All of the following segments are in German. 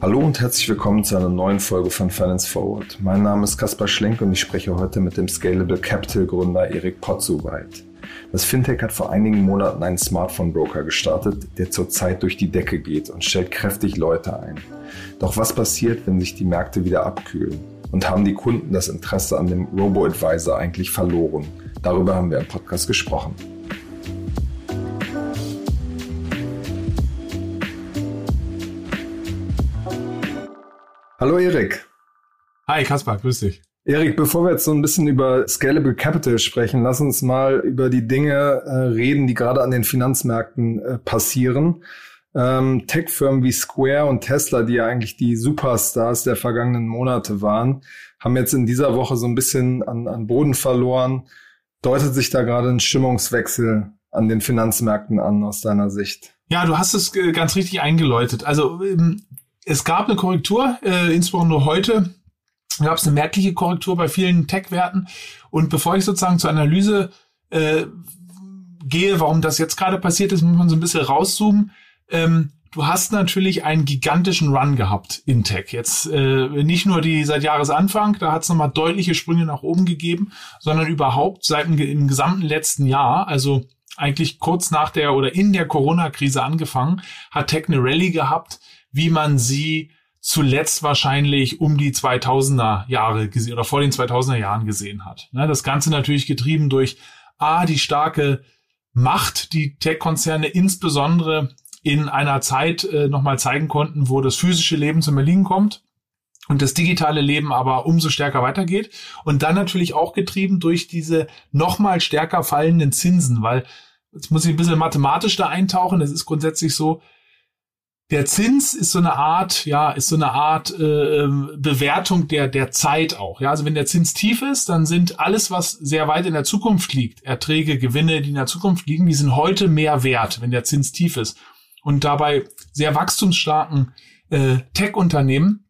Hallo und herzlich willkommen zu einer neuen Folge von Finance Forward. Mein Name ist Kaspar Schlenk und ich spreche heute mit dem Scalable Capital Gründer Erik Potzuweit. Das Fintech hat vor einigen Monaten einen Smartphone-Broker gestartet, der zurzeit durch die Decke geht und stellt kräftig Leute ein. Doch was passiert, wenn sich die Märkte wieder abkühlen? Und haben die Kunden das Interesse an dem Robo-Advisor eigentlich verloren? Darüber haben wir im Podcast gesprochen. Hallo Erik. Hi Kaspar, grüß dich. Erik, bevor wir jetzt so ein bisschen über Scalable Capital sprechen, lass uns mal über die Dinge äh, reden, die gerade an den Finanzmärkten äh, passieren. Ähm, Tech-Firmen wie Square und Tesla, die ja eigentlich die Superstars der vergangenen Monate waren, haben jetzt in dieser Woche so ein bisschen an, an Boden verloren. Deutet sich da gerade ein Stimmungswechsel an den Finanzmärkten an aus deiner Sicht? Ja, du hast es äh, ganz richtig eingeläutet. Also ähm, es gab eine Korrektur, äh, insbesondere heute gab es eine merkliche Korrektur bei vielen Tech-Werten. Und bevor ich sozusagen zur Analyse äh, gehe, warum das jetzt gerade passiert ist, muss man so ein bisschen rauszoomen. Ähm, du hast natürlich einen gigantischen Run gehabt in Tech. Jetzt äh, nicht nur die seit Jahresanfang, da hat es nochmal deutliche Sprünge nach oben gegeben, sondern überhaupt seit im gesamten letzten Jahr, also eigentlich kurz nach der oder in der Corona-Krise angefangen, hat Tech eine Rallye gehabt, wie man sie zuletzt wahrscheinlich um die 2000er Jahre gesehen oder vor den 2000er Jahren gesehen hat. Ne, das Ganze natürlich getrieben durch A, die starke Macht, die Tech-Konzerne insbesondere in einer Zeit äh, nochmal zeigen konnten, wo das physische Leben zum Erliegen kommt und das digitale Leben aber umso stärker weitergeht. Und dann natürlich auch getrieben durch diese nochmal stärker fallenden Zinsen, weil jetzt muss ich ein bisschen mathematisch da eintauchen. Es ist grundsätzlich so, der Zins ist so eine Art, ja, ist so eine Art äh, ähm, Bewertung der der Zeit auch. Ja, also wenn der Zins tief ist, dann sind alles, was sehr weit in der Zukunft liegt, Erträge, Gewinne, die in der Zukunft liegen, die sind heute mehr wert, wenn der Zins tief ist. Und dabei sehr wachstumsstarken äh, Tech-Unternehmen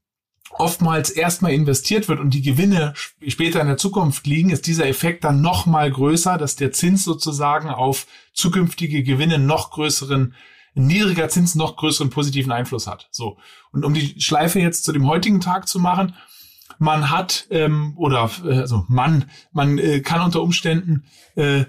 oftmals erstmal investiert wird und die Gewinne später in der Zukunft liegen, ist dieser Effekt dann noch mal größer, dass der Zins sozusagen auf zukünftige Gewinne noch größeren niedriger Zins noch größeren positiven Einfluss hat. So. Und um die Schleife jetzt zu dem heutigen Tag zu machen, man hat ähm, oder äh, also man man äh, kann unter Umständen äh,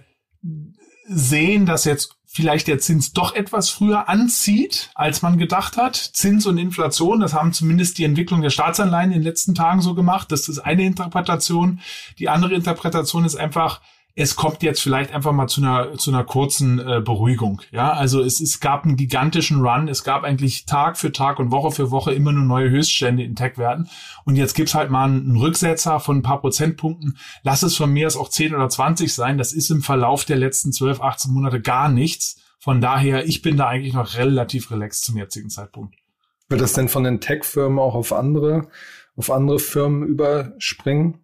sehen, dass jetzt vielleicht der Zins doch etwas früher anzieht, als man gedacht hat. Zins und Inflation, das haben zumindest die Entwicklung der Staatsanleihen in den letzten Tagen so gemacht. Das ist eine Interpretation. Die andere Interpretation ist einfach, es kommt jetzt vielleicht einfach mal zu einer zu einer kurzen äh, Beruhigung. Ja, also es, es gab einen gigantischen Run. Es gab eigentlich Tag für Tag und Woche für Woche immer nur neue Höchststände in Tech-Werten. Und jetzt gibt's halt mal einen Rücksetzer von ein paar Prozentpunkten. Lass es von mir aus auch 10 oder 20 sein. Das ist im Verlauf der letzten 12, 18 Monate gar nichts. Von daher, ich bin da eigentlich noch relativ relaxed zum jetzigen Zeitpunkt. Wird das denn von den Tech-Firmen auch auf andere, auf andere Firmen überspringen?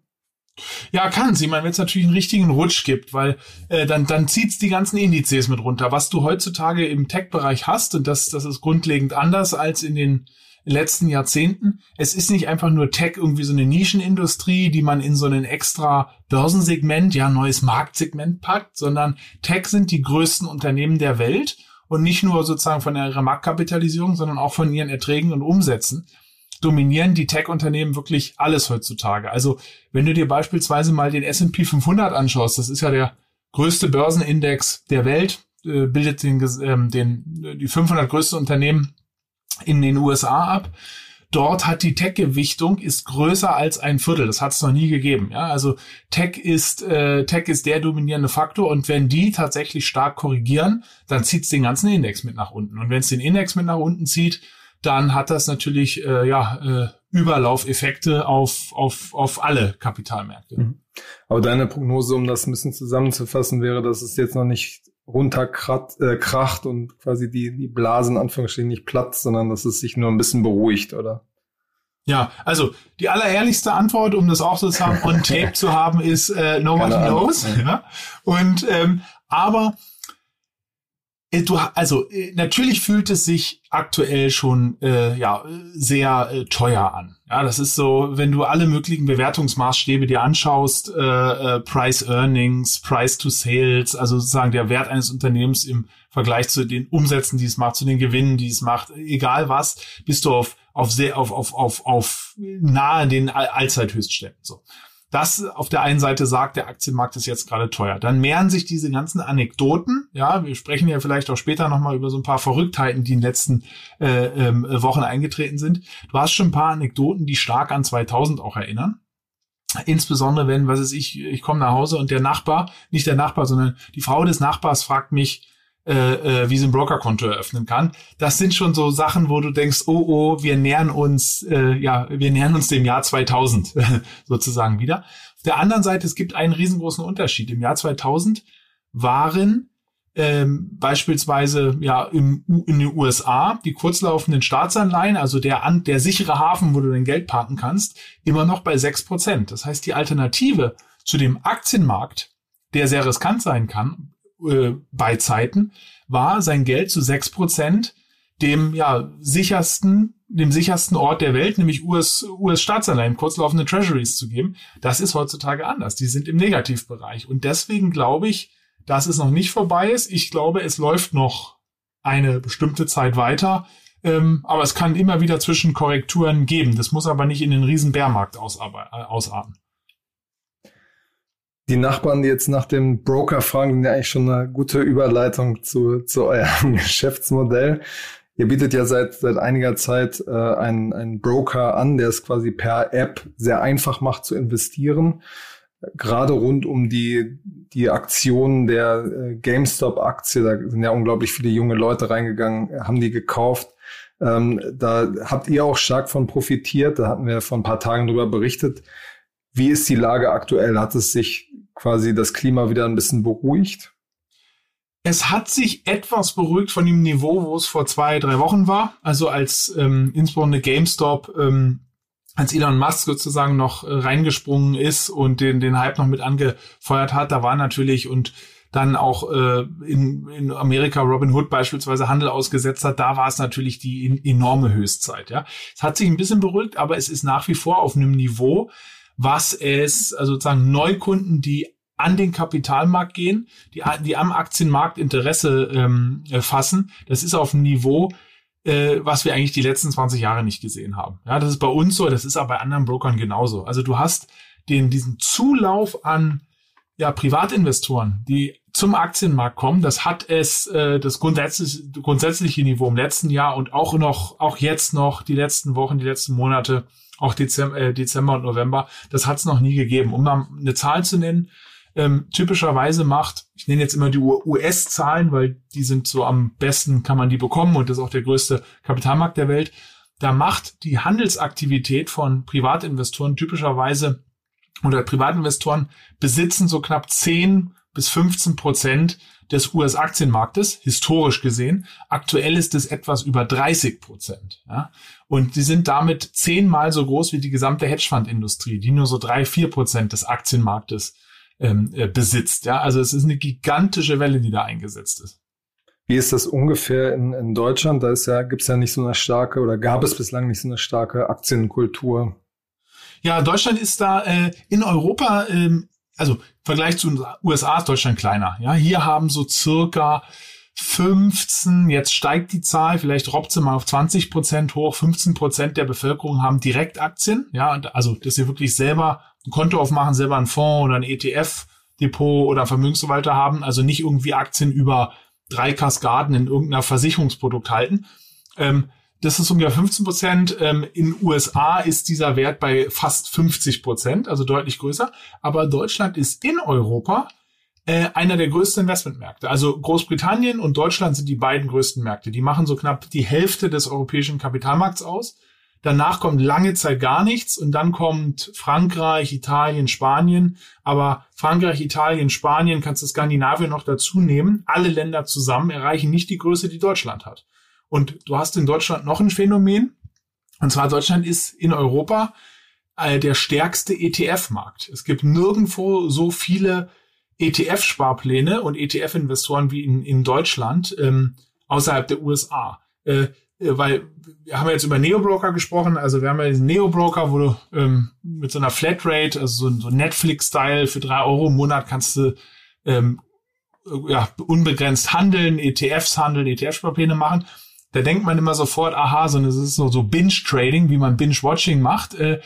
Ja, kann sie. Ich meine, wenn es natürlich einen richtigen Rutsch gibt, weil äh, dann, dann zieht's die ganzen Indizes mit runter. Was du heutzutage im Tech-Bereich hast, und das, das ist grundlegend anders als in den letzten Jahrzehnten. Es ist nicht einfach nur Tech irgendwie so eine Nischenindustrie, die man in so einen extra Börsensegment, ja, neues Marktsegment packt, sondern Tech sind die größten Unternehmen der Welt und nicht nur sozusagen von ihrer Marktkapitalisierung, sondern auch von ihren Erträgen und Umsätzen dominieren die Tech-Unternehmen wirklich alles heutzutage. Also wenn du dir beispielsweise mal den S&P 500 anschaust, das ist ja der größte Börsenindex der Welt, äh, bildet den, ähm, den, die 500 größten Unternehmen in den USA ab. Dort hat die Tech-Gewichtung ist größer als ein Viertel. Das hat es noch nie gegeben. Ja, also Tech ist äh, Tech ist der dominierende Faktor und wenn die tatsächlich stark korrigieren, dann zieht es den ganzen Index mit nach unten. Und wenn es den Index mit nach unten zieht, dann hat das natürlich äh, ja, äh, Überlaufeffekte auf, auf, auf alle Kapitalmärkte. Mhm. Aber deine Prognose, um das ein bisschen zusammenzufassen, wäre, dass es jetzt noch nicht runterkracht äh, kracht und quasi die, die Blase in Anführungsstrichen nicht platzt, sondern dass es sich nur ein bisschen beruhigt, oder? Ja, also die allerehrlichste Antwort, um das auch sozusagen on tape zu haben, ist äh, nobody knows. Ja. Und ähm, aber du, also äh, natürlich fühlt es sich aktuell schon äh, ja sehr äh, teuer an. Ja, das ist so, wenn du alle möglichen Bewertungsmaßstäbe dir anschaust, äh, äh, Price Earnings, Price to Sales, also sozusagen der Wert eines Unternehmens im Vergleich zu den Umsätzen, die es macht, zu den Gewinnen, die es macht, egal was, bist du auf auf sehr auf auf auf auf nahe den Allzeithöchstständen so. Das auf der einen Seite sagt, der Aktienmarkt ist jetzt gerade teuer. Dann mehren sich diese ganzen Anekdoten. Ja, wir sprechen ja vielleicht auch später nochmal über so ein paar Verrücktheiten, die in den letzten äh, ähm, Wochen eingetreten sind. Du hast schon ein paar Anekdoten, die stark an 2000 auch erinnern. Insbesondere wenn, was ist ich, ich komme nach Hause und der Nachbar, nicht der Nachbar, sondern die Frau des Nachbars fragt mich, äh, äh, wie sie ein Brokerkonto eröffnen kann. Das sind schon so Sachen, wo du denkst, oh oh, wir nähern uns, äh, ja, wir nähern uns dem Jahr 2000 sozusagen wieder. Auf der anderen Seite, es gibt einen riesengroßen Unterschied. Im Jahr 2000 waren ähm, beispielsweise ja im, in den USA die kurzlaufenden Staatsanleihen, also der, an, der sichere Hafen, wo du dein Geld parken kannst, immer noch bei sechs Prozent. Das heißt, die Alternative zu dem Aktienmarkt, der sehr riskant sein kann, äh, bei Zeiten, war sein Geld zu sechs Prozent dem ja sichersten, dem sichersten Ort der Welt, nämlich US, US-Staatsanleihen, kurzlaufende Treasuries zu geben. Das ist heutzutage anders. Die sind im Negativbereich. Und deswegen glaube ich, dass es noch nicht vorbei ist. Ich glaube, es läuft noch eine bestimmte Zeit weiter. Ähm, aber es kann immer wieder Zwischenkorrekturen geben. Das muss aber nicht in den riesen Bärmarkt ausarten die Nachbarn, die jetzt nach dem Broker fragen, sind ja eigentlich schon eine gute Überleitung zu, zu eurem Geschäftsmodell. Ihr bietet ja seit, seit einiger Zeit äh, einen, einen Broker an, der es quasi per App sehr einfach macht zu investieren. Gerade rund um die, die Aktionen der äh, GameStop-Aktie, da sind ja unglaublich viele junge Leute reingegangen, haben die gekauft. Ähm, da habt ihr auch stark von profitiert. Da hatten wir vor ein paar Tagen drüber berichtet. Wie ist die Lage aktuell? Hat es sich quasi das Klima wieder ein bisschen beruhigt? Es hat sich etwas beruhigt von dem Niveau, wo es vor zwei, drei Wochen war. Also als ähm, insbesondere GameStop, ähm, als Elon Musk sozusagen noch äh, reingesprungen ist und den, den Hype noch mit angefeuert hat, da war natürlich und dann auch äh, in, in Amerika Robin Hood beispielsweise Handel ausgesetzt hat, da war es natürlich die enorme Höchstzeit. Ja, es hat sich ein bisschen beruhigt, aber es ist nach wie vor auf einem Niveau, was es, also sozusagen Neukunden, die an den Kapitalmarkt gehen, die, die am Aktienmarkt Interesse ähm, fassen, das ist auf einem Niveau, äh, was wir eigentlich die letzten 20 Jahre nicht gesehen haben. Ja, das ist bei uns so, das ist aber bei anderen Brokern genauso. Also du hast den, diesen Zulauf an ja, Privatinvestoren, die zum Aktienmarkt kommen, das hat es äh, das grundsätzlich, grundsätzliche Niveau im letzten Jahr und auch noch, auch jetzt noch die letzten Wochen, die letzten Monate auch Dezember, äh, Dezember und November. Das hat es noch nie gegeben. Um mal eine Zahl zu nennen, ähm, typischerweise macht, ich nenne jetzt immer die US-Zahlen, weil die sind so am besten, kann man die bekommen und das ist auch der größte Kapitalmarkt der Welt. Da macht die Handelsaktivität von Privatinvestoren typischerweise oder Privatinvestoren besitzen so knapp 10 bis 15 Prozent des US-Aktienmarktes, historisch gesehen. Aktuell ist es etwas über 30 Prozent. Ja? Und sie sind damit zehnmal so groß wie die gesamte Hedgefonds-Industrie, die nur so drei, vier Prozent des Aktienmarktes ähm, äh, besitzt. Ja? Also es ist eine gigantische Welle, die da eingesetzt ist. Wie ist das ungefähr in, in Deutschland? Da ist ja, gibt's ja nicht so eine starke oder gab es bislang nicht so eine starke Aktienkultur. Ja, Deutschland ist da äh, in Europa ähm, also im Vergleich zu den USA ist Deutschland kleiner. Ja, hier haben so circa 15, jetzt steigt die Zahl, vielleicht robbt sie mal auf 20 Prozent hoch, 15 Prozent der Bevölkerung haben Direktaktien. Ja, also, dass sie wirklich selber ein Konto aufmachen, selber einen Fonds oder ein ETF-Depot oder Vermögensverwalter haben, also nicht irgendwie Aktien über drei Kaskaden in irgendeiner Versicherungsprodukt halten. Ähm, das ist ungefähr 15 Prozent. Ähm, in USA ist dieser Wert bei fast 50 Prozent, also deutlich größer. Aber Deutschland ist in Europa äh, einer der größten Investmentmärkte. Also Großbritannien und Deutschland sind die beiden größten Märkte. Die machen so knapp die Hälfte des europäischen Kapitalmarkts aus. Danach kommt lange Zeit gar nichts und dann kommt Frankreich, Italien, Spanien. Aber Frankreich, Italien, Spanien, kannst du Skandinavien noch dazu nehmen. Alle Länder zusammen erreichen nicht die Größe, die Deutschland hat. Und du hast in Deutschland noch ein Phänomen. Und zwar Deutschland ist in Europa äh, der stärkste ETF-Markt. Es gibt nirgendwo so viele ETF-Sparpläne und ETF-Investoren wie in, in Deutschland ähm, außerhalb der USA. Äh, äh, weil wir haben jetzt über Neo-Broker gesprochen, also wir haben ja diesen Neo-Broker, wo du ähm, mit so einer Flatrate, also so, so Netflix-Style für drei Euro im Monat kannst du ähm, ja, unbegrenzt handeln, ETFs handeln, ETF-Sparpläne machen. Da denkt man immer sofort, aha, so das ist so, so Binge-Trading, wie man Binge-Watching macht. Äh,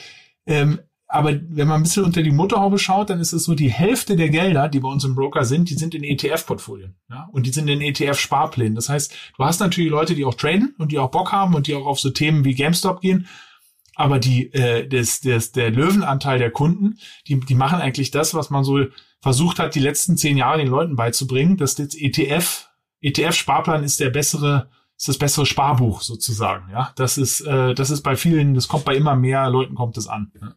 ähm, aber wenn man ein bisschen unter die Motorhaube schaut, dann ist es so, die Hälfte der Gelder, die bei uns im Broker sind, die sind in ETF-Portfolien. Ja? Und die sind in ETF-Sparplänen. Das heißt, du hast natürlich Leute, die auch traden und die auch Bock haben und die auch auf so Themen wie GameStop gehen. Aber die, äh, das, das, der Löwenanteil der Kunden, die, die machen eigentlich das, was man so versucht hat, die letzten zehn Jahre den Leuten beizubringen, dass das ETF, ETF-Sparplan ist der bessere, ist das bessere Sparbuch sozusagen. Ja, das ist, äh, das ist bei vielen, das kommt bei immer mehr Leuten kommt es an. Ja?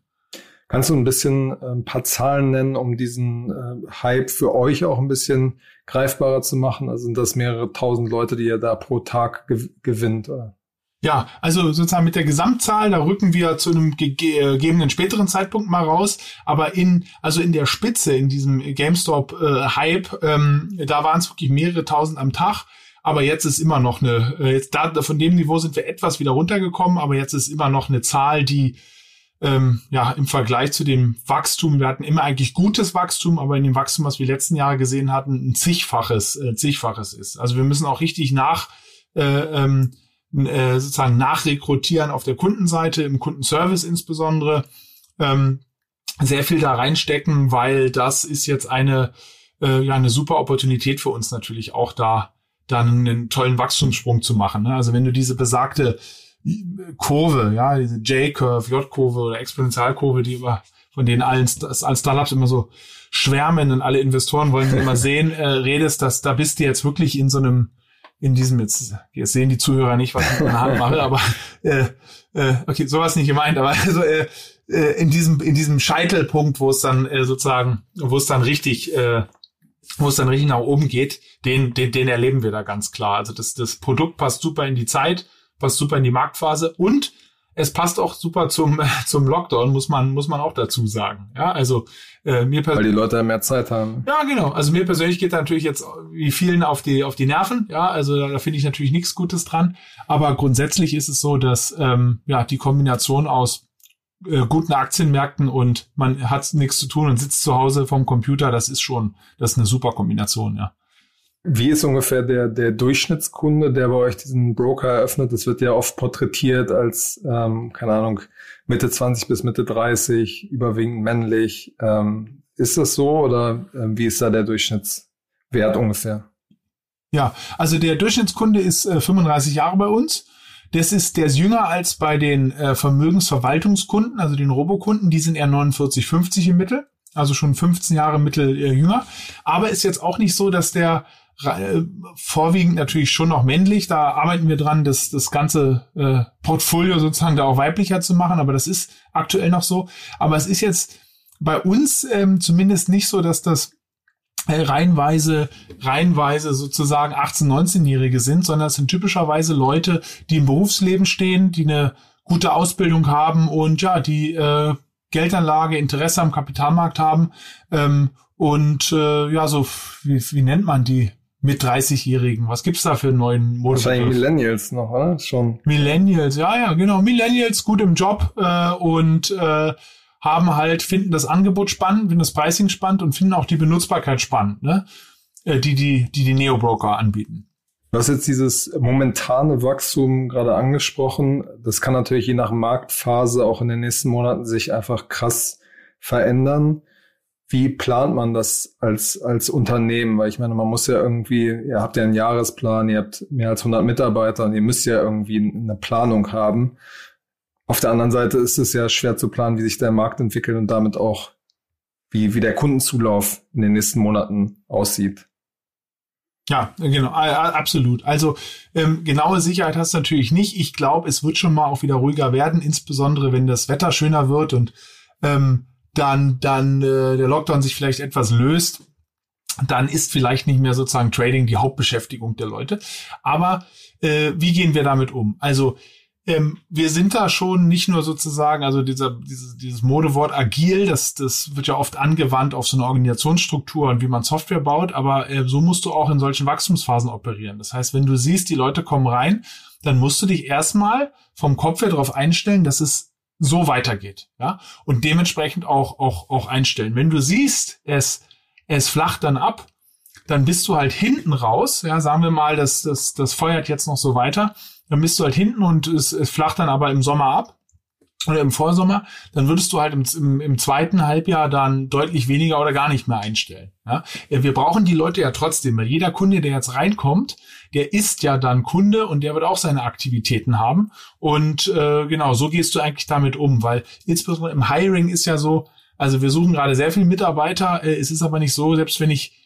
Kannst du ein bisschen äh, ein paar Zahlen nennen, um diesen äh, Hype für euch auch ein bisschen greifbarer zu machen? Also sind das mehrere tausend Leute, die ihr da pro Tag gew gewinnt? Oder? Ja, also sozusagen mit der Gesamtzahl, da rücken wir zu einem gegebenen späteren Zeitpunkt mal raus. Aber in, also in der Spitze, in diesem GameStop-Hype, äh, ähm, da waren es wirklich mehrere tausend am Tag. Aber jetzt ist immer noch eine, äh, jetzt da, von dem Niveau sind wir etwas wieder runtergekommen, aber jetzt ist immer noch eine Zahl, die ähm, ja, im Vergleich zu dem Wachstum, wir hatten immer eigentlich gutes Wachstum, aber in dem Wachstum, was wir letzten Jahre gesehen hatten, ein zigfaches, äh, zigfaches ist. Also wir müssen auch richtig nach, äh, ähm, äh, sozusagen nachrekrutieren auf der Kundenseite, im Kundenservice insbesondere, ähm, sehr viel da reinstecken, weil das ist jetzt eine, äh, ja, eine super Opportunität für uns natürlich auch da, dann einen tollen Wachstumssprung zu machen. Ne? Also wenn du diese besagte Kurve, ja, diese J-Curve, J-Kurve oder Exponentialkurve, die über, von denen allen, allen Startups immer so schwärmen und alle Investoren wollen sie immer sehen, äh, redest, dass da bist du jetzt wirklich in so einem, in diesem, jetzt, jetzt sehen die Zuhörer nicht, was ich mit meiner Hand mache, aber äh, äh, okay, sowas nicht gemeint, aber also äh, äh, in diesem, in diesem Scheitelpunkt, wo es dann äh, sozusagen, wo es dann richtig, äh, wo es dann richtig nach oben geht, den, den, den erleben wir da ganz klar. Also das, das Produkt passt super in die Zeit passt super in die Marktphase und es passt auch super zum zum Lockdown, muss man muss man auch dazu sagen. Ja, also äh, mir weil die Leute mehr Zeit haben. Ja, genau. Also mir persönlich geht da natürlich jetzt wie vielen auf die auf die Nerven. Ja, also da, da finde ich natürlich nichts Gutes dran. Aber grundsätzlich ist es so, dass ähm, ja die Kombination aus äh, guten Aktienmärkten und man hat nichts zu tun und sitzt zu Hause vom Computer, das ist schon das ist eine super Kombination. Ja. Wie ist ungefähr der, der Durchschnittskunde, der bei euch diesen Broker eröffnet? Das wird ja oft porträtiert als, ähm, keine Ahnung, Mitte 20 bis Mitte 30, überwiegend männlich. Ähm, ist das so oder äh, wie ist da der Durchschnittswert ungefähr? Ja, also der Durchschnittskunde ist äh, 35 Jahre bei uns. Das ist, der ist jünger als bei den äh, Vermögensverwaltungskunden, also den Robokunden, die sind eher 49, 50 im Mittel, also schon 15 Jahre Mittel äh, jünger. Aber ist jetzt auch nicht so, dass der vorwiegend natürlich schon noch männlich. Da arbeiten wir dran, das, das ganze äh, Portfolio sozusagen da auch weiblicher zu machen, aber das ist aktuell noch so. Aber es ist jetzt bei uns ähm, zumindest nicht so, dass das äh, reihenweise, reihenweise sozusagen 18-, 19-Jährige sind, sondern es sind typischerweise Leute, die im Berufsleben stehen, die eine gute Ausbildung haben und ja, die äh, Geldanlage, Interesse am Kapitalmarkt haben ähm, und äh, ja, so wie, wie nennt man die? Mit 30-Jährigen. Was gibt's da für einen neuen Modus? Wahrscheinlich Millennials noch, oder? Schon. Millennials, ja, ja, genau. Millennials gut im Job äh, und äh, haben halt, finden das Angebot spannend, finden das Pricing spannend und finden auch die Benutzbarkeit spannend, ne? Äh, die, die, die die Neo-Broker anbieten. Du hast jetzt dieses momentane Wachstum gerade angesprochen. Das kann natürlich je nach Marktphase auch in den nächsten Monaten sich einfach krass verändern wie plant man das als, als Unternehmen? Weil ich meine, man muss ja irgendwie, ihr habt ja einen Jahresplan, ihr habt mehr als 100 Mitarbeiter und ihr müsst ja irgendwie eine Planung haben. Auf der anderen Seite ist es ja schwer zu planen, wie sich der Markt entwickelt und damit auch, wie, wie der Kundenzulauf in den nächsten Monaten aussieht. Ja, genau, absolut. Also ähm, genaue Sicherheit hast du natürlich nicht. Ich glaube, es wird schon mal auch wieder ruhiger werden, insbesondere wenn das Wetter schöner wird und ähm, dann, dann äh, der Lockdown sich vielleicht etwas löst, dann ist vielleicht nicht mehr sozusagen Trading die Hauptbeschäftigung der Leute. Aber äh, wie gehen wir damit um? Also ähm, wir sind da schon nicht nur sozusagen, also dieser, dieses, dieses Modewort agil, das, das wird ja oft angewandt auf so eine Organisationsstruktur und wie man Software baut, aber äh, so musst du auch in solchen Wachstumsphasen operieren. Das heißt, wenn du siehst, die Leute kommen rein, dann musst du dich erstmal vom Kopf her darauf einstellen, dass es so weitergeht, ja, und dementsprechend auch, auch, auch einstellen. Wenn du siehst, es, es flacht dann ab, dann bist du halt hinten raus, ja, sagen wir mal, das, das, das feuert jetzt noch so weiter, dann bist du halt hinten und es, es flacht dann aber im Sommer ab oder im Vorsommer, dann würdest du halt im, im, im zweiten Halbjahr dann deutlich weniger oder gar nicht mehr einstellen. Ja? Wir brauchen die Leute ja trotzdem, weil jeder Kunde, der jetzt reinkommt, der ist ja dann Kunde und der wird auch seine Aktivitäten haben. Und äh, genau, so gehst du eigentlich damit um, weil insbesondere im Hiring ist ja so, also wir suchen gerade sehr viele Mitarbeiter, äh, es ist aber nicht so, selbst wenn ich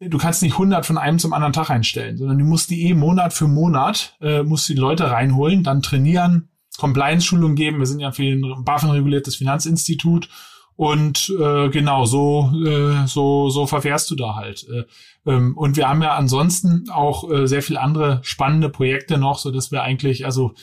du kannst nicht 100 von einem zum anderen Tag einstellen, sondern du musst die eh Monat für Monat, äh, musst die Leute reinholen, dann trainieren, Compliance-Schulung geben. Wir sind ja für ein BaFin-reguliertes Finanzinstitut und äh, genau so äh, so so verfährst du da halt. Äh, ähm, und wir haben ja ansonsten auch äh, sehr viel andere spannende Projekte noch, so dass wir eigentlich also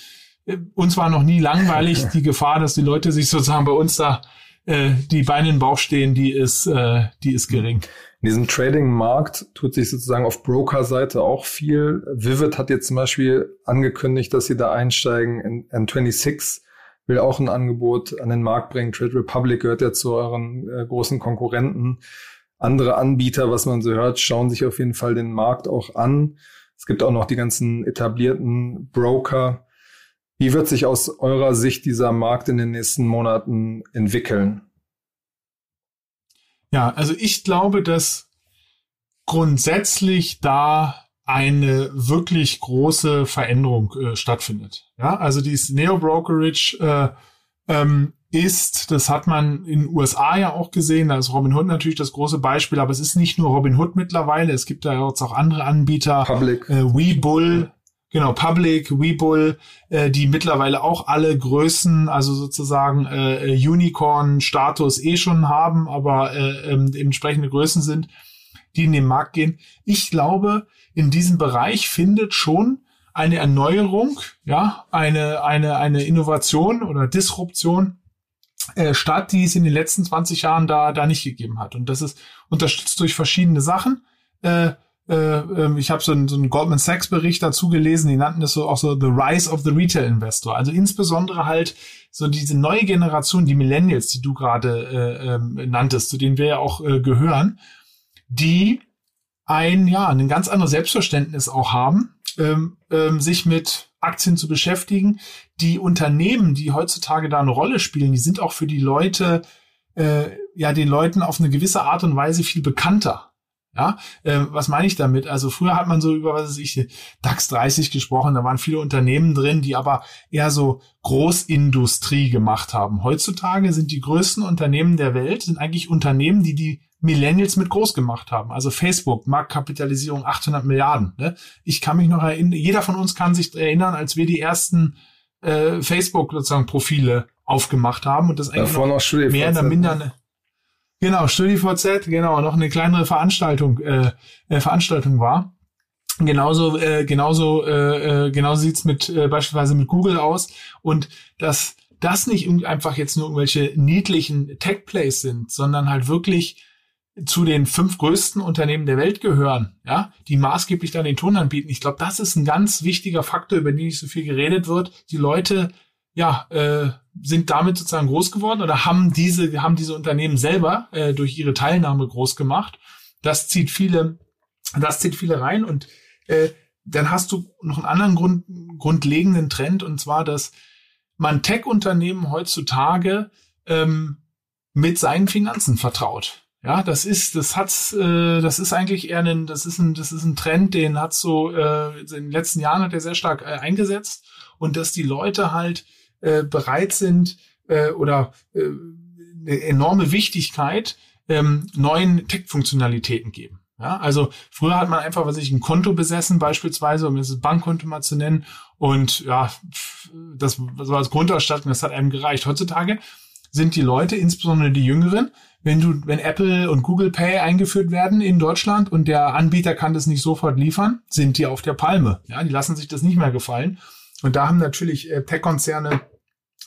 äh, uns war noch nie langweilig. Die Gefahr, dass die Leute sich sozusagen bei uns da äh, die Beine in den Bauch stehen, die ist äh, die ist gering. In diesem Trading-Markt tut sich sozusagen auf Broker-Seite auch viel. Vivid hat jetzt zum Beispiel angekündigt, dass sie da einsteigen. N26 will auch ein Angebot an den Markt bringen. Trade Republic gehört ja zu euren äh, großen Konkurrenten. Andere Anbieter, was man so hört, schauen sich auf jeden Fall den Markt auch an. Es gibt auch noch die ganzen etablierten Broker. Wie wird sich aus eurer Sicht dieser Markt in den nächsten Monaten entwickeln? Ja, also ich glaube, dass grundsätzlich da eine wirklich große Veränderung äh, stattfindet. Ja, also dieses Neo Brokerage äh, ähm, ist, das hat man in den USA ja auch gesehen, da ist Robinhood natürlich das große Beispiel, aber es ist nicht nur Robinhood mittlerweile, es gibt da jetzt auch andere Anbieter, Public. Äh, Webull, Genau, Public, Webull, äh, die mittlerweile auch alle Größen, also sozusagen äh, Unicorn-Status eh schon haben, aber äh, ähm, entsprechende Größen sind, die in den Markt gehen. Ich glaube, in diesem Bereich findet schon eine Erneuerung, ja, eine, eine, eine Innovation oder Disruption äh, statt, die es in den letzten 20 Jahren da, da nicht gegeben hat. Und das ist unterstützt durch verschiedene Sachen. Äh, äh, ähm, ich habe so einen, so einen Goldman Sachs Bericht dazu gelesen, die nannten das so auch so The Rise of the Retail Investor. Also insbesondere halt so diese neue Generation, die Millennials, die du gerade äh, äh, nanntest, zu denen wir ja auch äh, gehören, die ein, ja, ein ganz anderes Selbstverständnis auch haben, ähm, ähm, sich mit Aktien zu beschäftigen. Die Unternehmen, die heutzutage da eine Rolle spielen, die sind auch für die Leute, äh, ja, den Leuten auf eine gewisse Art und Weise viel bekannter. Ja, äh, was meine ich damit? Also früher hat man so über was weiß ich DAX 30 gesprochen, da waren viele Unternehmen drin, die aber eher so Großindustrie gemacht haben. Heutzutage sind die größten Unternehmen der Welt sind eigentlich Unternehmen, die die Millennials mit groß gemacht haben. Also Facebook, Marktkapitalisierung 800 Milliarden. Ne? Ich kann mich noch erinnern, jeder von uns kann sich erinnern, als wir die ersten äh, Facebook sozusagen Profile aufgemacht haben und das eigentlich noch, noch mehr oder minder ne? Genau, StudiVZ, genau, noch eine kleinere Veranstaltung, äh, äh, Veranstaltung war. Genauso, äh, genauso, äh, äh, genauso sieht's mit äh, beispielsweise mit Google aus und dass das nicht einfach jetzt nur irgendwelche niedlichen Tech-Plays sind, sondern halt wirklich zu den fünf größten Unternehmen der Welt gehören, ja, die maßgeblich dann den Ton anbieten. Ich glaube, das ist ein ganz wichtiger Faktor, über den nicht so viel geredet wird. Die Leute ja, äh, sind damit sozusagen groß geworden oder haben diese, haben diese Unternehmen selber äh, durch ihre Teilnahme groß gemacht. Das zieht viele, das zieht viele rein und äh, dann hast du noch einen anderen Grund, grundlegenden Trend und zwar, dass man Tech-Unternehmen heutzutage ähm, mit seinen Finanzen vertraut. Ja, das ist, das hat's, äh, das ist eigentlich eher ein, das ist ein, das ist ein Trend, den hat so äh, in den letzten Jahren hat er sehr stark äh, eingesetzt und dass die Leute halt äh, bereit sind äh, oder äh, eine enorme Wichtigkeit ähm, neuen Tech-Funktionalitäten geben. Ja, also früher hat man einfach, was ich ein Konto besessen beispielsweise, um das Bankkonto mal zu nennen, und ja, das so als Grundausstattung, das hat einem gereicht. Heutzutage sind die Leute, insbesondere die Jüngeren, wenn du, wenn Apple und Google Pay eingeführt werden in Deutschland und der Anbieter kann das nicht sofort liefern, sind die auf der Palme. Ja, die lassen sich das nicht mehr gefallen. Und da haben natürlich äh, Tech-Konzerne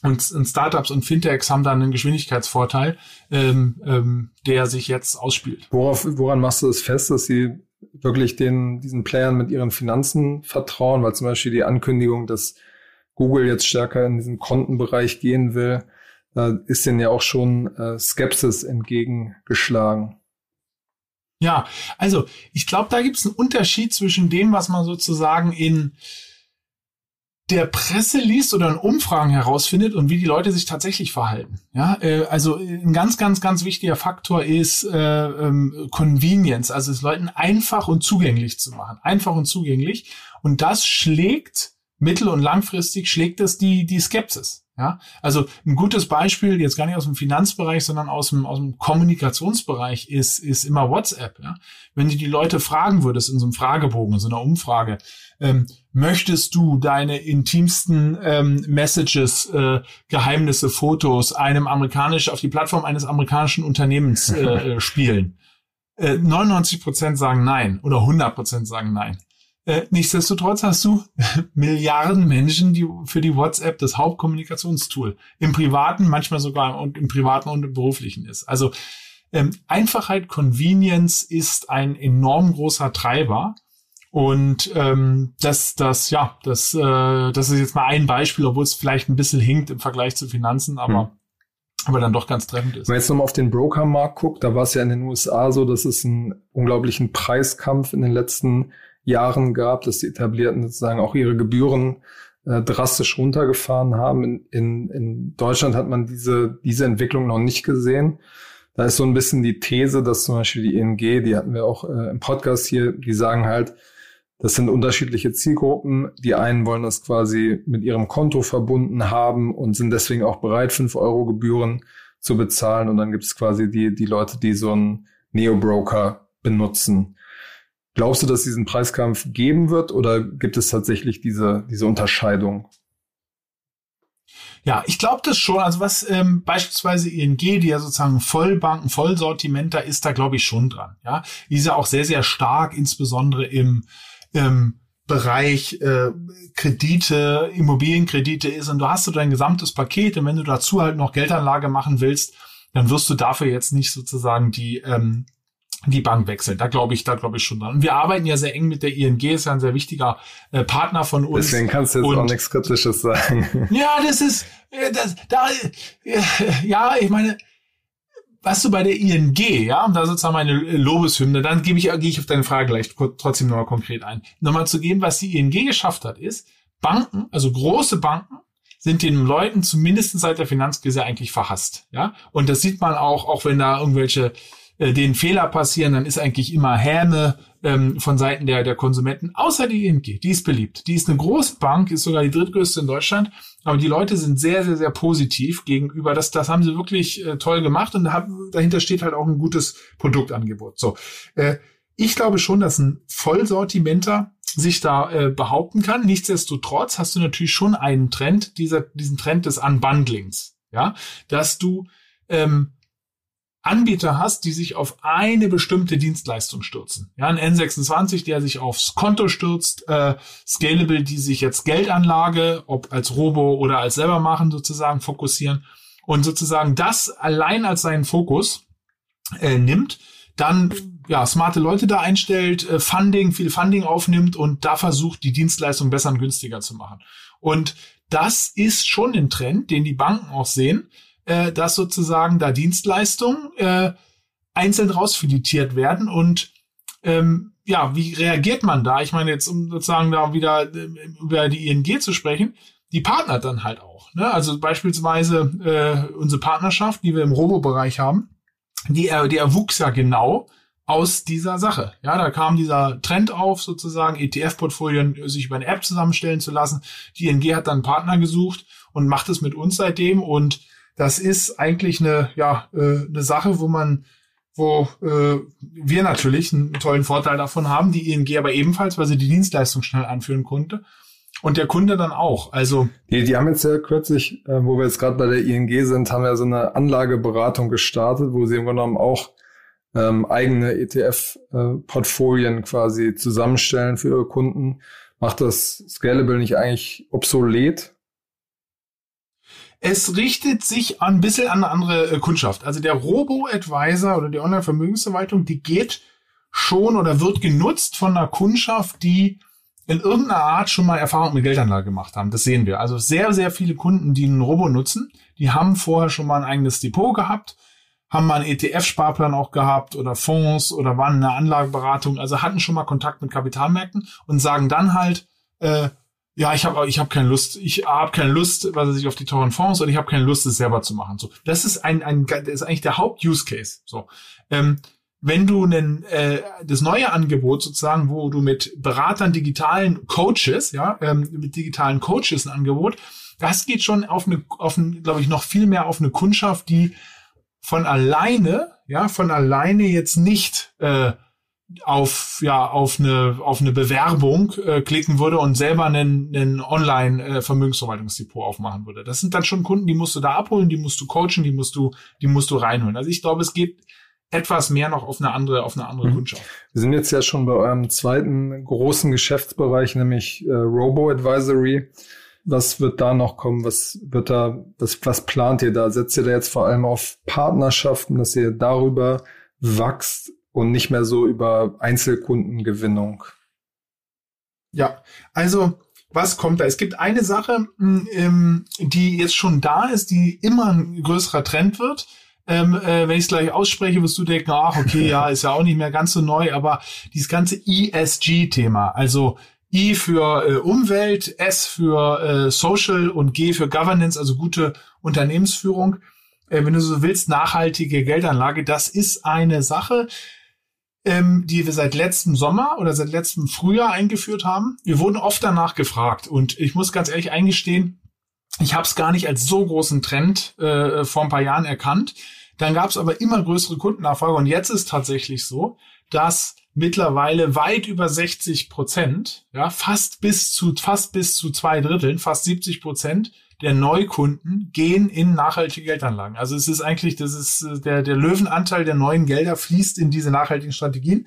und, und Startups und Fintechs haben da einen Geschwindigkeitsvorteil, ähm, ähm, der sich jetzt ausspielt. Worauf, woran machst du es das fest, dass sie wirklich den, diesen Playern mit ihren Finanzen vertrauen? Weil zum Beispiel die Ankündigung, dass Google jetzt stärker in diesen Kontenbereich gehen will, äh, ist denen ja auch schon äh, Skepsis entgegengeschlagen. Ja, also ich glaube, da gibt es einen Unterschied zwischen dem, was man sozusagen in der Presse liest oder in Umfragen herausfindet und wie die Leute sich tatsächlich verhalten. Ja, äh, also ein ganz, ganz, ganz wichtiger Faktor ist äh, ähm, Convenience, also es Leuten einfach und zugänglich zu machen, einfach und zugänglich. Und das schlägt mittel- und langfristig schlägt es die die Skepsis. Ja, also ein gutes Beispiel, jetzt gar nicht aus dem Finanzbereich, sondern aus dem, aus dem Kommunikationsbereich ist, ist immer WhatsApp. Ja? Wenn du die Leute fragen würdest in so einem Fragebogen, in so einer Umfrage, ähm, möchtest du deine intimsten ähm, Messages, äh, Geheimnisse, Fotos einem amerikanischen, auf die Plattform eines amerikanischen Unternehmens äh, spielen? Äh, 99 Prozent sagen nein oder 100 Prozent sagen nein. Äh, nichtsdestotrotz hast du Milliarden Menschen, die für die WhatsApp das Hauptkommunikationstool im privaten, manchmal sogar und im privaten und im beruflichen ist. Also ähm, Einfachheit, Convenience ist ein enorm großer Treiber. Und ähm, das, das, ja, das, äh, das ist jetzt mal ein Beispiel, obwohl es vielleicht ein bisschen hinkt im Vergleich zu Finanzen, aber hm aber dann doch ganz treffend ist. Wenn man jetzt nochmal auf den Brokermarkt guckt, da war es ja in den USA so, dass es einen unglaublichen Preiskampf in den letzten Jahren gab, dass die Etablierten sozusagen auch ihre Gebühren äh, drastisch runtergefahren haben. In, in, in Deutschland hat man diese, diese Entwicklung noch nicht gesehen. Da ist so ein bisschen die These, dass zum Beispiel die ING, die hatten wir auch äh, im Podcast hier, die sagen halt, das sind unterschiedliche Zielgruppen. Die einen wollen das quasi mit ihrem Konto verbunden haben und sind deswegen auch bereit, fünf Euro Gebühren zu bezahlen. Und dann gibt es quasi die, die Leute, die so einen Neo-Broker benutzen. Glaubst du, dass es diesen Preiskampf geben wird oder gibt es tatsächlich diese, diese Unterscheidung? Ja, ich glaube das schon. Also was ähm, beispielsweise ING, die ja sozusagen Vollbanken, Vollsortimenter ist, da glaube ich schon dran. Ja, die ist ja auch sehr, sehr stark, insbesondere im, im Bereich äh, Kredite, Immobilienkredite ist. Und du hast du dein gesamtes Paket und wenn du dazu halt noch Geldanlage machen willst, dann wirst du dafür jetzt nicht sozusagen die ähm, die Bank wechseln. Da glaube ich, da glaube ich schon dran. Und wir arbeiten ja sehr eng mit der ING, ist ja ein sehr wichtiger äh, Partner von uns. Deswegen kannst du jetzt und, auch nichts Kritisches sagen. Ja, das ist, äh, das, da, äh, ja, ich meine, was du bei der ING, ja, und da sozusagen meine Lobeshymne, dann gebe ich, gehe ich auf deine Frage gleich trotzdem nochmal konkret ein. Nochmal zu geben, was die ING geschafft hat, ist, Banken, also große Banken, sind den Leuten zumindest seit der Finanzkrise eigentlich verhasst, ja. Und das sieht man auch, auch wenn da irgendwelche äh, den Fehler passieren, dann ist eigentlich immer Häme ähm, von Seiten der, der Konsumenten, außer die ING, die ist beliebt. Die ist eine große Bank, ist sogar die drittgrößte in Deutschland, aber die Leute sind sehr, sehr, sehr positiv gegenüber. Das, das haben sie wirklich äh, toll gemacht und da, dahinter steht halt auch ein gutes Produktangebot. So, äh, ich glaube schon, dass ein Vollsortimenter sich da äh, behaupten kann. Nichtsdestotrotz hast du natürlich schon einen Trend, dieser, diesen Trend des Unbundlings, ja, dass du ähm, Anbieter hast, die sich auf eine bestimmte Dienstleistung stürzen. Ja, ein N26, der sich aufs Konto stürzt, äh, Scalable, die sich jetzt Geldanlage, ob als Robo oder als selber machen, sozusagen fokussieren und sozusagen das allein als seinen Fokus äh, nimmt, dann ja smarte Leute da einstellt, äh, Funding, viel Funding aufnimmt und da versucht, die Dienstleistung besser und günstiger zu machen. Und das ist schon ein Trend, den die Banken auch sehen äh, dass sozusagen da Dienstleistungen äh, einzeln rausfiletiert werden und ähm, ja, wie reagiert man da? Ich meine, jetzt um sozusagen da wieder äh, über die ING zu sprechen, die partnert dann halt auch. Ne? Also beispielsweise äh, unsere Partnerschaft, die wir im Robo-Bereich haben, die, äh, die erwuchs ja genau aus dieser Sache. Ja, da kam dieser Trend auf, sozusagen ETF-Portfolien sich über eine App zusammenstellen zu lassen. Die ING hat dann einen Partner gesucht und macht es mit uns seitdem und das ist eigentlich eine, ja, äh, eine Sache, wo man, wo äh, wir natürlich einen tollen Vorteil davon haben, die ING aber ebenfalls, weil sie die Dienstleistung schnell anführen konnte. Und der Kunde dann auch. Also die, die haben jetzt ja kürzlich, äh, wo wir jetzt gerade bei der ING sind, haben wir so eine Anlageberatung gestartet, wo sie im Grunde genommen auch ähm, eigene ETF-Portfolien äh, quasi zusammenstellen für ihre Kunden. Macht das Scalable nicht eigentlich obsolet? Es richtet sich ein bisschen an eine andere äh, Kundschaft. Also der Robo-Advisor oder die Online-Vermögensverwaltung, die geht schon oder wird genutzt von einer Kundschaft, die in irgendeiner Art schon mal Erfahrung mit Geldanlage gemacht haben. Das sehen wir. Also sehr, sehr viele Kunden, die einen Robo nutzen, die haben vorher schon mal ein eigenes Depot gehabt, haben mal einen ETF-Sparplan auch gehabt oder Fonds oder waren in einer Anlageberatung, also hatten schon mal Kontakt mit Kapitalmärkten und sagen dann halt, äh, ja, ich habe ich hab keine Lust, ich habe keine Lust, was weiß ich, auf die teuren Fonds und ich habe keine Lust, es selber zu machen. So, das ist ein, ein das ist eigentlich der Haupt-Use-Case. So, ähm, wenn du einen, äh, das neue Angebot sozusagen, wo du mit Beratern, digitalen Coaches, ja, ähm, mit digitalen Coaches ein Angebot, das geht schon auf eine, auf ein, glaube ich, noch viel mehr auf eine Kundschaft, die von alleine, ja, von alleine jetzt nicht äh, auf ja auf eine auf eine Bewerbung äh, klicken würde und selber einen, einen Online äh, Vermögensverwaltungsdepot aufmachen würde. Das sind dann schon Kunden, die musst du da abholen, die musst du coachen, die musst du die musst du reinholen. Also ich glaube, es geht etwas mehr noch auf eine andere, auf eine andere mhm. Kundschaft. Wir sind jetzt ja schon bei eurem zweiten großen Geschäftsbereich, nämlich äh, Robo-Advisory. Was wird da noch kommen? Was wird da, was, was plant ihr da? Setzt ihr da jetzt vor allem auf Partnerschaften, dass ihr darüber wächst und nicht mehr so über Einzelkundengewinnung? Ja, also was kommt da? Es gibt eine Sache, ähm, die jetzt schon da ist, die immer ein größerer Trend wird ähm, äh, wenn ich es gleich ausspreche, wirst du denken, ach, okay, ja, ist ja auch nicht mehr ganz so neu, aber dieses ganze ESG-Thema, also I für äh, Umwelt, S für äh, Social und G für Governance, also gute Unternehmensführung, äh, wenn du so willst, nachhaltige Geldanlage, das ist eine Sache, ähm, die wir seit letztem Sommer oder seit letztem Frühjahr eingeführt haben. Wir wurden oft danach gefragt und ich muss ganz ehrlich eingestehen, ich habe es gar nicht als so großen Trend äh, vor ein paar Jahren erkannt. Dann gab es aber immer größere Kundennachfrage und jetzt ist tatsächlich so, dass mittlerweile weit über 60 Prozent, ja, fast bis zu, fast bis zu zwei Dritteln, fast 70 Prozent der Neukunden gehen in nachhaltige Geldanlagen. Also es ist eigentlich, das ist äh, der, der Löwenanteil der neuen Gelder fließt in diese nachhaltigen Strategien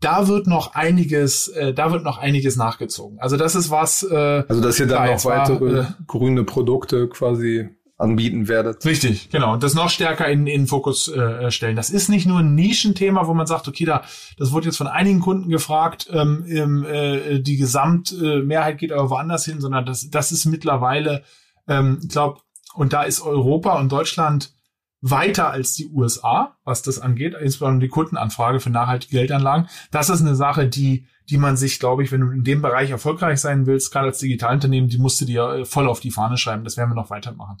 da wird noch einiges, äh, da wird noch einiges nachgezogen. Also das ist was. Äh, also dass ihr dann noch weitere war, äh, grüne Produkte quasi anbieten werdet. Richtig, genau. Und das noch stärker in, in Fokus äh, stellen. Das ist nicht nur ein Nischenthema, wo man sagt, okay, da, das wurde jetzt von einigen Kunden gefragt, ähm, äh, die Gesamtmehrheit geht aber woanders hin, sondern das, das ist mittlerweile, ähm, ich glaube, und da ist Europa und Deutschland weiter als die USA, was das angeht, insbesondere die Kundenanfrage für nachhaltige Geldanlagen. Das ist eine Sache, die, die man sich, glaube ich, wenn du in dem Bereich erfolgreich sein willst, gerade als Digitalunternehmen, die musst du dir äh, voll auf die Fahne schreiben. Das werden wir noch weitermachen.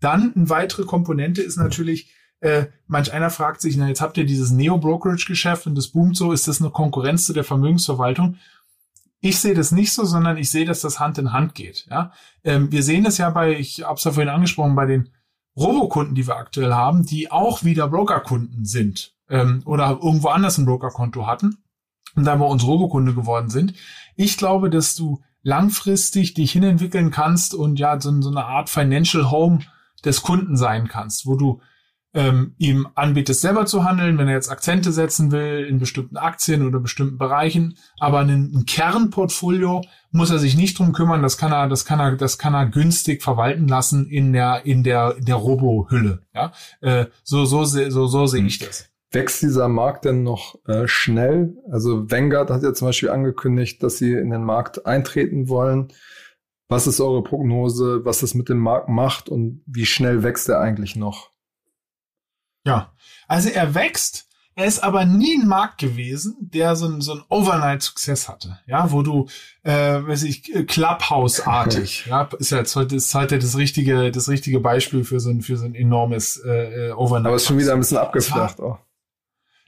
Dann eine weitere Komponente ist natürlich, äh, manch einer fragt sich, na, jetzt habt ihr dieses Neo-Brokerage-Geschäft und das boomt so, ist das eine Konkurrenz zu der Vermögensverwaltung? Ich sehe das nicht so, sondern ich sehe, dass das Hand in Hand geht. Ja? Ähm, wir sehen es ja bei, ich habe es ja vorhin angesprochen, bei den Robokunden, die wir aktuell haben, die auch wieder Brokerkunden sind ähm, oder irgendwo anders ein Brokerkonto hatten und dann bei uns Robokunde geworden sind. Ich glaube, dass du langfristig dich hinentwickeln kannst und ja so, so eine Art Financial Home des Kunden sein kannst, wo du ähm, ihm anbietest, selber zu handeln, wenn er jetzt Akzente setzen will in bestimmten Aktien oder bestimmten Bereichen. Aber ein, ein Kernportfolio muss er sich nicht drum kümmern. Das kann er, das kann er, das kann er günstig verwalten lassen in der in der in der Robo-Hülle. Ja, äh, so so so so sehe ich das. Wächst dieser Markt denn noch äh, schnell? Also Vanguard hat ja zum Beispiel angekündigt, dass sie in den Markt eintreten wollen. Was ist eure Prognose, was es mit dem Markt macht und wie schnell wächst er eigentlich noch? Ja, also er wächst, er ist aber nie ein Markt gewesen, der so ein, so ein Overnight-Success hatte, ja, wo du, äh, weiß ich, Clubhouse-artig, ja, ist ja jetzt heute, ist heute das richtige, das richtige Beispiel für so ein, für so ein enormes äh, Overnight. Aber ist schon wieder ein bisschen abgeflacht auch.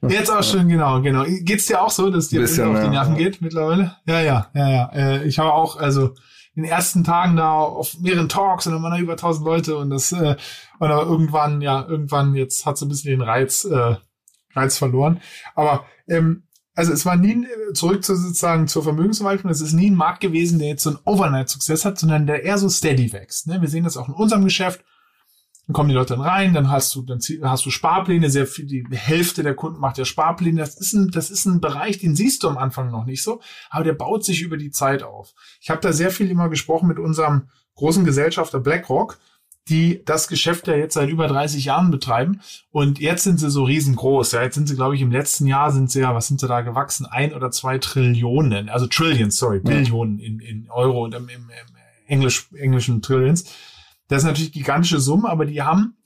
Jetzt auch schon, genau, genau. Geht's dir auch so, dass dir das auf die Nerven ja. geht mittlerweile? Ja, ja, ja, ja. Äh, ich habe auch, also in den ersten Tagen da auf mehreren Talks und dann waren da über tausend Leute und das äh, und aber irgendwann, ja, irgendwann jetzt hat so ein bisschen den Reiz, äh, Reiz verloren. Aber ähm, also es war nie zurück zu sozusagen zur Vermögensverwaltung. Es ist nie ein Markt gewesen, der jetzt so ein Overnight-Success hat, sondern der eher so steady wächst. Ne? Wir sehen das auch in unserem Geschäft. Dann kommen die Leute dann rein, dann hast du, dann hast du Sparpläne, sehr viel, die Hälfte der Kunden macht ja Sparpläne. Das ist ein, das ist ein Bereich, den siehst du am Anfang noch nicht so, aber der baut sich über die Zeit auf. Ich habe da sehr viel immer gesprochen mit unserem großen Gesellschafter BlackRock, die das Geschäft ja jetzt seit über 30 Jahren betreiben. Und jetzt sind sie so riesengroß. Ja, jetzt sind sie, glaube ich, im letzten Jahr sind sie ja, was sind sie da gewachsen? Ein oder zwei Trillionen, also Trillions, sorry, Billionen in, in Euro und im, im, im Englisch, englischen Trillions. Das ist natürlich gigantische Summe, aber die haben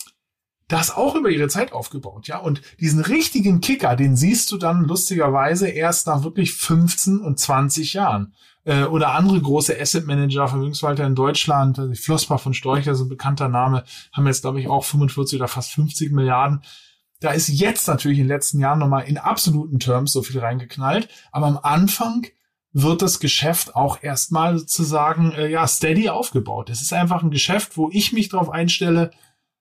das auch über ihre Zeit aufgebaut, ja. Und diesen richtigen Kicker, den siehst du dann lustigerweise erst nach wirklich 15 und 20 Jahren äh, oder andere große Asset Manager, Vermögensverwalter in Deutschland, also Flossbach von Storcher, so ein bekannter Name, haben jetzt, glaube ich, auch 45 oder fast 50 Milliarden. Da ist jetzt natürlich in den letzten Jahren nochmal in absoluten Terms so viel reingeknallt. Aber am Anfang wird das Geschäft auch erstmal sozusagen äh, ja steady aufgebaut. Es ist einfach ein Geschäft, wo ich mich darauf einstelle,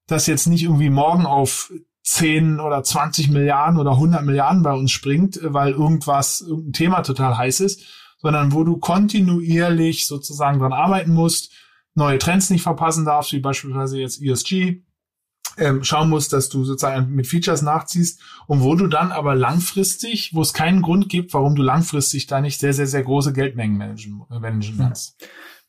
dass jetzt nicht irgendwie morgen auf 10 oder 20 Milliarden oder 100 Milliarden bei uns springt, weil irgendwas, irgendein Thema total heiß ist, sondern wo du kontinuierlich sozusagen dran arbeiten musst, neue Trends nicht verpassen darfst, wie beispielsweise jetzt ESG, ähm, schauen musst, dass du sozusagen mit Features nachziehst und wo du dann aber langfristig, wo es keinen Grund gibt, warum du langfristig da nicht sehr, sehr, sehr große Geldmengen managen, äh, managen kannst.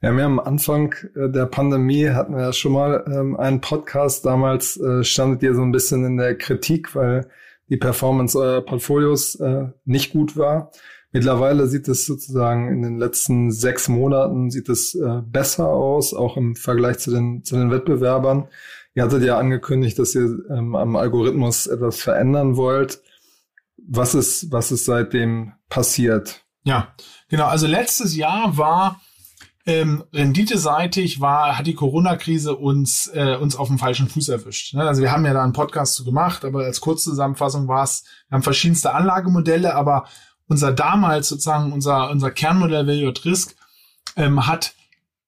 Wir haben ja am Anfang äh, der Pandemie hatten wir ja schon mal ähm, einen Podcast. Damals äh, standet ihr so ein bisschen in der Kritik, weil die Performance eurer Portfolios äh, nicht gut war. Mittlerweile sieht es sozusagen in den letzten sechs Monaten sieht es äh, besser aus, auch im Vergleich zu den, zu den Wettbewerbern. Ihr hattet ja angekündigt, dass ihr ähm, am Algorithmus etwas verändern wollt. Was ist, was ist seitdem passiert? Ja, genau. Also letztes Jahr war ähm, renditeseitig war, hat die Corona-Krise uns, äh, uns auf dem falschen Fuß erwischt. Ne? Also wir haben ja da einen Podcast zu gemacht, aber als Kurzzusammenfassung war es, wir haben verschiedenste Anlagemodelle, aber unser damals sozusagen, unser, unser Kernmodell Value at Risk ähm, hat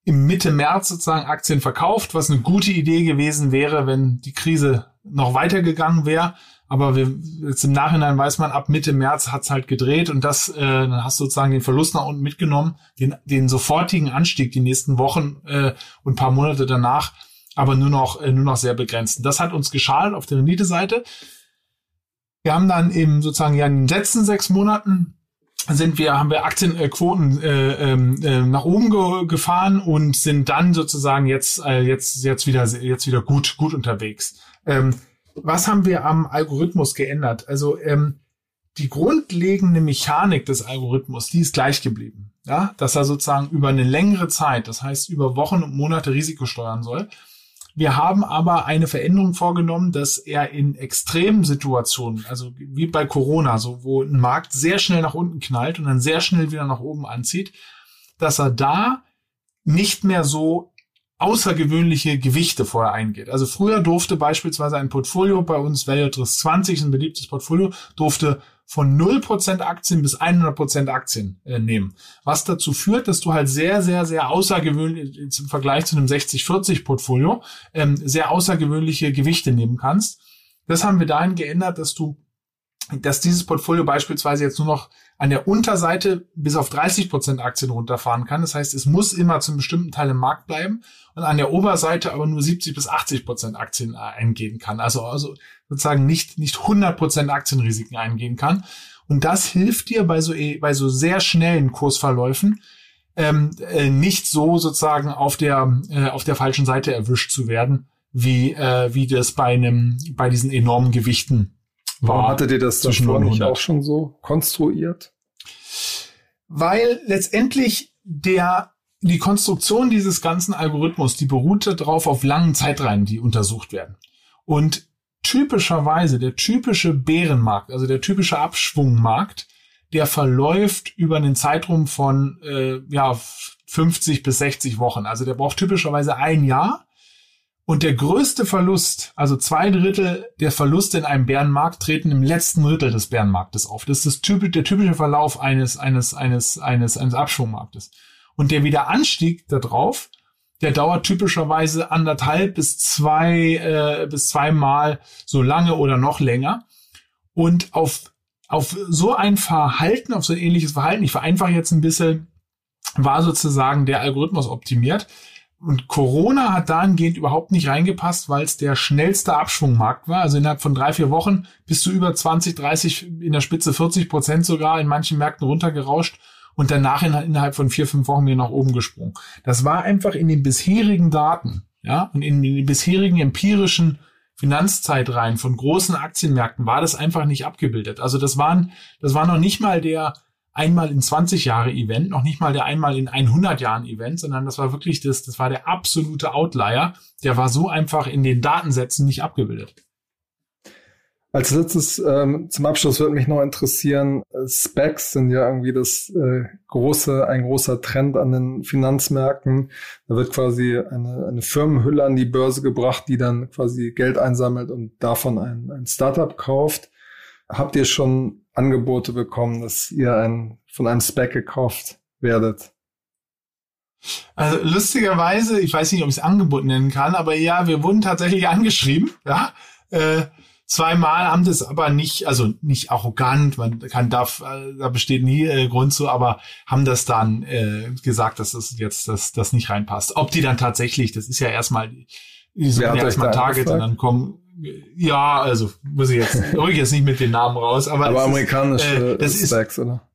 im Mitte März sozusagen Aktien verkauft, was eine gute Idee gewesen wäre, wenn die Krise noch weitergegangen wäre. Aber wir, jetzt im Nachhinein weiß man, ab Mitte März hat's halt gedreht und das, äh, dann hast du sozusagen den Verlust nach unten mitgenommen, den, den sofortigen Anstieg die nächsten Wochen äh, und paar Monate danach, aber nur noch, äh, nur noch sehr begrenzt. das hat uns geschadet auf der Rendite-Seite. Wir haben dann eben sozusagen ja in den letzten sechs Monaten sind wir, haben wir Aktienquoten äh, ähm, äh, nach oben ge gefahren und sind dann sozusagen jetzt, äh, jetzt, jetzt wieder, jetzt wieder gut, gut unterwegs. Ähm, was haben wir am Algorithmus geändert? Also ähm, die grundlegende Mechanik des Algorithmus, die ist gleich geblieben. Ja, dass er sozusagen über eine längere Zeit, das heißt über Wochen und Monate Risiko steuern soll. Wir haben aber eine Veränderung vorgenommen, dass er in extremen Situationen, also wie bei Corona, so wo ein Markt sehr schnell nach unten knallt und dann sehr schnell wieder nach oben anzieht, dass er da nicht mehr so außergewöhnliche Gewichte vorher eingeht. Also früher durfte beispielsweise ein Portfolio bei uns, Value 20, ein beliebtes Portfolio, durfte von 0% Aktien bis 100% Aktien äh, nehmen. Was dazu führt, dass du halt sehr, sehr, sehr außergewöhnlich im Vergleich zu einem 60-40 Portfolio ähm, sehr außergewöhnliche Gewichte nehmen kannst. Das haben wir dahin geändert, dass du dass dieses Portfolio beispielsweise jetzt nur noch an der Unterseite bis auf 30 Prozent Aktien runterfahren kann. Das heißt, es muss immer zu einem bestimmten Teil im Markt bleiben und an der Oberseite aber nur 70 bis 80 Prozent Aktien äh, eingehen kann. Also, also sozusagen nicht, nicht 100 Prozent Aktienrisiken eingehen kann. Und das hilft dir bei so, bei so sehr schnellen Kursverläufen, ähm, äh, nicht so sozusagen auf der, äh, auf der falschen Seite erwischt zu werden, wie, äh, wie das bei einem, bei diesen enormen Gewichten Warum hattet ihr das davor nicht auch schon so konstruiert? Weil letztendlich der die Konstruktion dieses ganzen Algorithmus, die beruht darauf auf langen Zeitreihen, die untersucht werden. Und typischerweise der typische Bärenmarkt, also der typische Abschwungmarkt, der verläuft über einen Zeitraum von äh, ja 50 bis 60 Wochen. Also der braucht typischerweise ein Jahr. Und der größte Verlust, also zwei Drittel der Verluste in einem Bärenmarkt treten im letzten Drittel des Bärenmarktes auf. Das ist das typisch, der typische Verlauf eines, eines, eines, eines, eines Abschwungmarktes. Und der Wiederanstieg darauf, der dauert typischerweise anderthalb bis zwei, äh, bis zweimal so lange oder noch länger. Und auf, auf so ein Verhalten, auf so ein ähnliches Verhalten, ich vereinfache jetzt ein bisschen, war sozusagen der Algorithmus optimiert, und Corona hat dahingehend überhaupt nicht reingepasst, weil es der schnellste Abschwungmarkt war. Also innerhalb von drei, vier Wochen bist du über 20, 30, in der Spitze 40 Prozent sogar in manchen Märkten runtergerauscht und danach innerhalb von vier, fünf Wochen wieder nach oben gesprungen. Das war einfach in den bisherigen Daten, ja, und in den bisherigen empirischen Finanzzeitreihen von großen Aktienmärkten war das einfach nicht abgebildet. Also das waren, das war noch nicht mal der einmal in 20 Jahre Event, noch nicht mal der einmal in 100 Jahren Event, sondern das war wirklich das, das war der absolute Outlier. Der war so einfach in den Datensätzen nicht abgebildet. Als letztes ähm, zum Abschluss würde mich noch interessieren, Specs sind ja irgendwie das äh, große, ein großer Trend an den Finanzmärkten. Da wird quasi eine, eine Firmenhülle an die Börse gebracht, die dann quasi Geld einsammelt und davon ein, ein Startup kauft. Habt ihr schon Angebote bekommen, dass ihr ein, von einem Spec gekauft werdet? Also lustigerweise, ich weiß nicht, ob ich es Angebot nennen kann, aber ja, wir wurden tatsächlich angeschrieben, ja. Äh, zweimal haben das aber nicht, also nicht arrogant, man kann darf, äh, da besteht nie äh, Grund zu, aber haben das dann äh, gesagt, dass das jetzt das, das nicht reinpasst. Ob die dann tatsächlich, das ist ja erstmal, die sind ja erstmal Target und dann kommen ja, also muss ich jetzt, rück jetzt nicht mit den Namen raus, aber, aber amerikanische ist, äh, das Specs, ist, oder?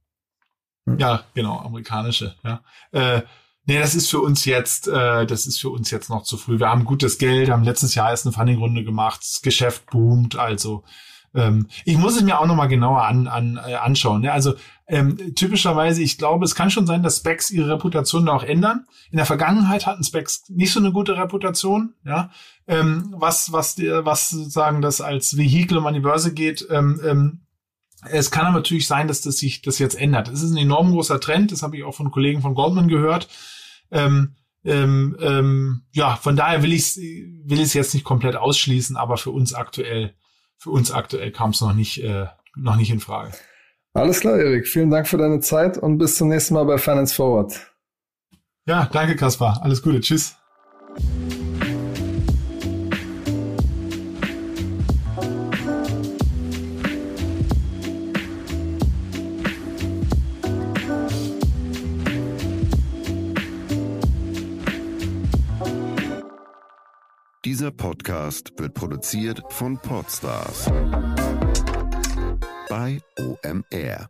Hm. Ja, genau, amerikanische, ja. Äh, nee, das ist für uns jetzt, äh, das ist für uns jetzt noch zu früh. Wir haben gutes Geld, haben letztes Jahr erst eine Funding-Runde gemacht, das Geschäft boomt, also ähm, ich muss es mir auch nochmal genauer an, an, äh, anschauen. Ne? Also ähm, typischerweise, ich glaube, es kann schon sein, dass Specs ihre Reputation da auch ändern. In der Vergangenheit hatten Specs nicht so eine gute Reputation, ja. Ähm, was, was, was sozusagen das als Vehikel um an die Börse geht, ähm, ähm, es kann aber natürlich sein, dass das sich das jetzt ändert. Es ist ein enorm großer Trend, das habe ich auch von Kollegen von Goldman gehört. Ähm, ähm, ähm, ja, von daher will ich will ich jetzt nicht komplett ausschließen, aber für uns aktuell für uns aktuell kam es noch nicht, äh, noch nicht in Frage. Alles klar, Erik. Vielen Dank für deine Zeit und bis zum nächsten Mal bei Finance Forward. Ja, danke, Kaspar. Alles Gute. Tschüss. Dieser Podcast wird produziert von Podstars bei OMR.